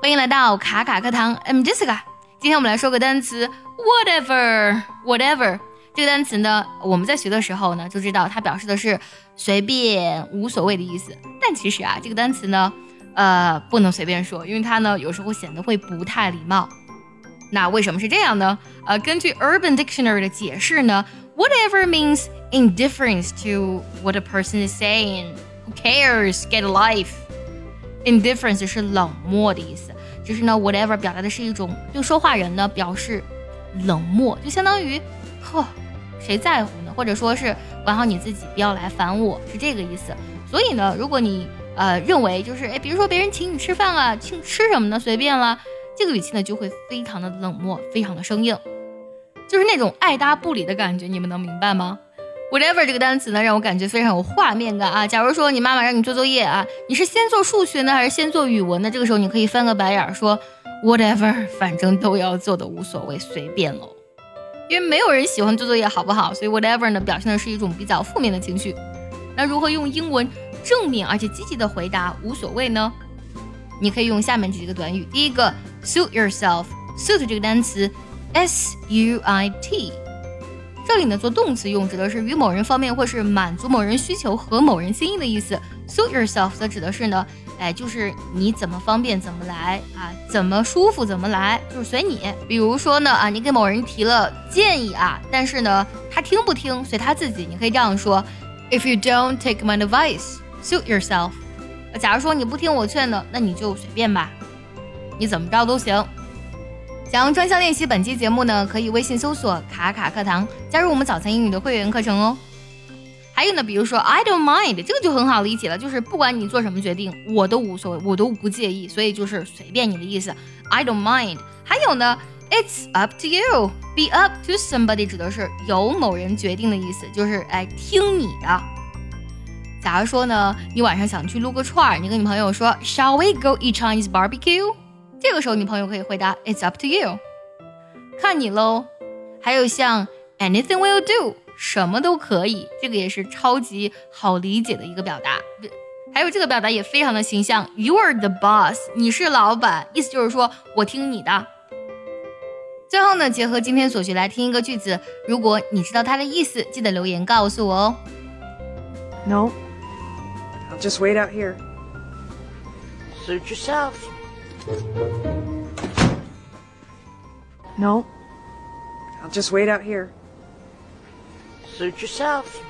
欢迎来到卡卡课堂，I'm Jessica。今天我们来说个单词，whatever，whatever。这个单词呢，我们在学的时候呢，就知道它表示的是随便、无所谓的意思。但其实啊，这个单词呢，呃，不能随便说，因为它呢，有时候显得会不太礼貌。那为什么是这样呢？呃，根据 Urban Dictionary 的解释呢，whatever means indifference to what a person is saying. Who cares? Get a life. Indifference 是冷漠的意思，就是呢，whatever 表达的是一种对说话人呢表示冷漠，就相当于，呵，谁在乎呢？或者说是管好你自己，不要来烦我，是这个意思。所以呢，如果你呃认为就是哎，比如说别人请你吃饭啊，请吃什么呢？随便了，这个语气呢就会非常的冷漠，非常的生硬，就是那种爱搭不理的感觉，你们能明白吗？Whatever 这个单词呢，让我感觉非常有画面感啊。假如说你妈妈让你做作业啊，你是先做数学呢，还是先做语文呢？这个时候你可以翻个白眼说，Whatever，反正都要做的无所谓，随便喽。因为没有人喜欢做作业，好不好？所以 Whatever 呢，表现的是一种比较负面的情绪。那如何用英文正面而且积极的回答无所谓呢？你可以用下面这几个短语。第一个，suit yourself，suit 这个单词，S U I T。这里呢做动词用，指的是与某人方便或是满足某人需求和某人心意的意思。Suit yourself 则指的是呢，哎，就是你怎么方便怎么来啊，怎么舒服怎么来，就是随你。比如说呢，啊，你给某人提了建议啊，但是呢，他听不听随他自己。你可以这样说：If you don't take my advice, suit yourself。假如说你不听我劝呢，那你就随便吧，你怎么着都行。想要专项练习本期节目呢，可以微信搜索“卡卡课堂”，加入我们早餐英语的会员课程哦。还有呢，比如说 “I don't mind”，这个就很好理解了，就是不管你做什么决定，我都无所谓，我都不介意，所以就是随便你的意思。I don't mind。还有呢，“It's up to you”，“be up to somebody” 指的是由某人决定的意思，就是哎听你的。假如说呢，你晚上想去撸个串儿，你跟你朋友说：“Shall we go eat Chinese barbecue？” 这个时候，你朋友可以回答 "It's up to you"，看你喽。还有像 "Anything will do"，什么都可以，这个也是超级好理解的一个表达。还有这个表达也非常的形象，"You are the boss"，你是老板，意思就是说我听你的。最后呢，结合今天所学来听一个句子，如果你知道它的意思，记得留言告诉我哦。No，I'll just wait out here. Suit yourself. No. I'll just wait out here. Suit yourself.